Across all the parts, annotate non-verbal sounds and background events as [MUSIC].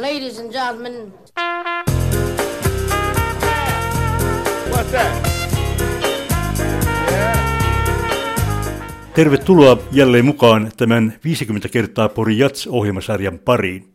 Ladies and gentlemen. What's that? Tervetuloa jälleen mukaan tämän 50 kertaa Pori Jats-ohjelmasarjan pariin.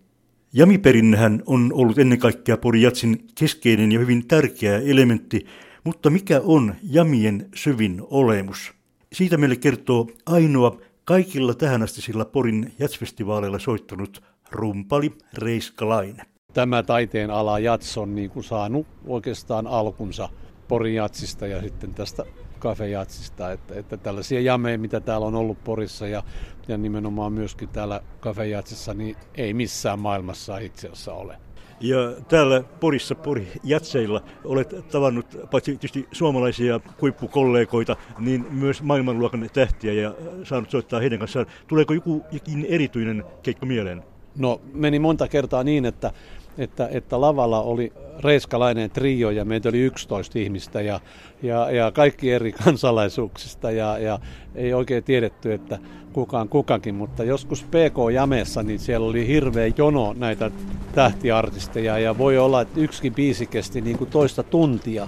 Jamiperinnehän on ollut ennen kaikkea Pori Jatsin keskeinen ja hyvin tärkeä elementti, mutta mikä on jamien syvin olemus? Siitä meille kertoo ainoa kaikilla tähänastisilla Porin jatsfestivaaleilla soittanut rumpali Reiskalainen. Tämä taiteen ala jats on niin kuin saanut oikeastaan alkunsa Porin jatsista ja sitten tästä kafejatsista, että, että tällaisia jameja, mitä täällä on ollut Porissa ja, ja nimenomaan myöskin täällä kafejatsissa, niin ei missään maailmassa itse asiassa ole. Ja täällä Porissa, Pori Jatseilla, olet tavannut paitsi tietysti suomalaisia kuippukollegoita, niin myös maailmanluokan tähtiä ja saanut soittaa heidän kanssaan. Tuleeko joku jokin erityinen keikka mieleen? No meni monta kertaa niin, että, että, että lavalla oli reiskalainen trio ja meitä oli 11 ihmistä ja, ja, ja kaikki eri [LAUGHS] kansalaisuuksista ja, ja ei oikein tiedetty, että kukaan kukakin, mutta joskus PK-jameessa niin siellä oli hirveä jono näitä tähtiartisteja ja voi olla, että yksikin biisi kesti niin kuin toista tuntia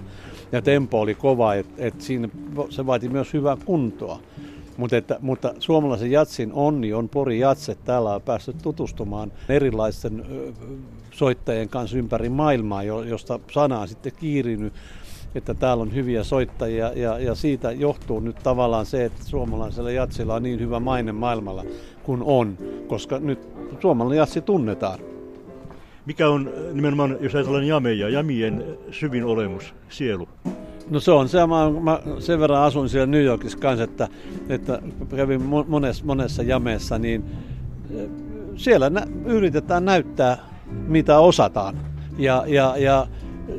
ja tempo oli kova, että, että siinä se vaati myös hyvää kuntoa. Mutta, että, mutta suomalaisen jatsin onni on Pori Jatse. Täällä on päässyt tutustumaan erilaisten soittajien kanssa ympäri maailmaa, josta sana on sitten kiirinyt, että täällä on hyviä soittajia ja, ja siitä johtuu nyt tavallaan se, että suomalaisella jatsilla on niin hyvä maine maailmalla kuin on, koska nyt suomalainen jatsi tunnetaan. Mikä on nimenomaan, jos ajatellaan jameja, jamien syvin olemus, sielu? No se on se, mä, mä sen verran asun siellä New Yorkissa kanssa, että, että kävin monessa, monessa jameessa, niin eh, siellä nä, yritetään näyttää, mitä osataan. Ja, ja, ja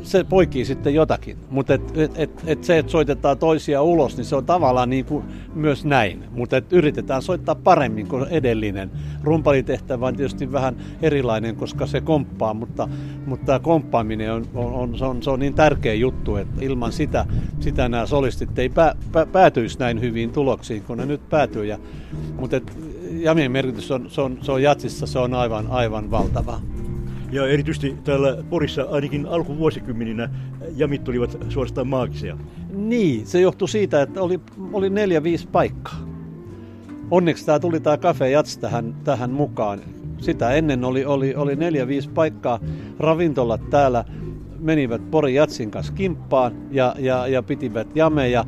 se poikii sitten jotakin. Mutta et, et, et, et se, että soitetaan toisia ulos, niin se on tavallaan niin kuin myös näin. Mutta yritetään soittaa paremmin kuin edellinen. Rumpalitehtävä on tietysti vähän erilainen, koska se komppaa, mutta, mutta komppaaminen on, on, on, se on, se on niin tärkeä juttu, että ilman sitä, sitä nämä solistit ei pä, pä, päätyisi näin hyviin tuloksiin, kun ne nyt päätyy. Ja, mutta et, jamien merkitys on, se on, se on jatsissa, se on aivan, aivan valtava. Ja erityisesti täällä Porissa ainakin alkuvuosikymmeninä jamit olivat suorastaan maagisia. Niin, se johtui siitä, että oli, oli neljä, viisi paikkaa. Onneksi tämä tuli tämä Cafe Jats tähän, tähän mukaan. Sitä ennen oli, oli, oli neljä, viisi paikkaa. Ravintolat täällä menivät Pori Jatsin kanssa kimppaan ja, ja, ja pitivät jameja.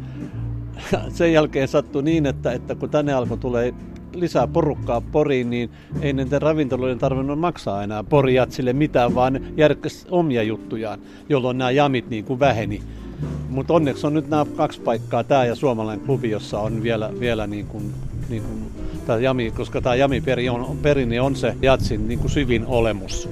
[LAUGHS] Sen jälkeen sattui niin, että, että kun tänne alkoi tulee lisää porukkaa Poriin, niin ei näiden ravintoloiden tarvinnut maksaa enää Porijatsille mitään, vaan järkkäs omia juttujaan, jolloin nämä jamit niin kuin väheni. Mutta onneksi on nyt nämä kaksi paikkaa, tämä ja suomalainen klubi, jossa on vielä, vielä niin kuin, niin kuin, tämä jami, koska tämä jami perinne on, perinne on se jatsin niin kuin syvin olemus.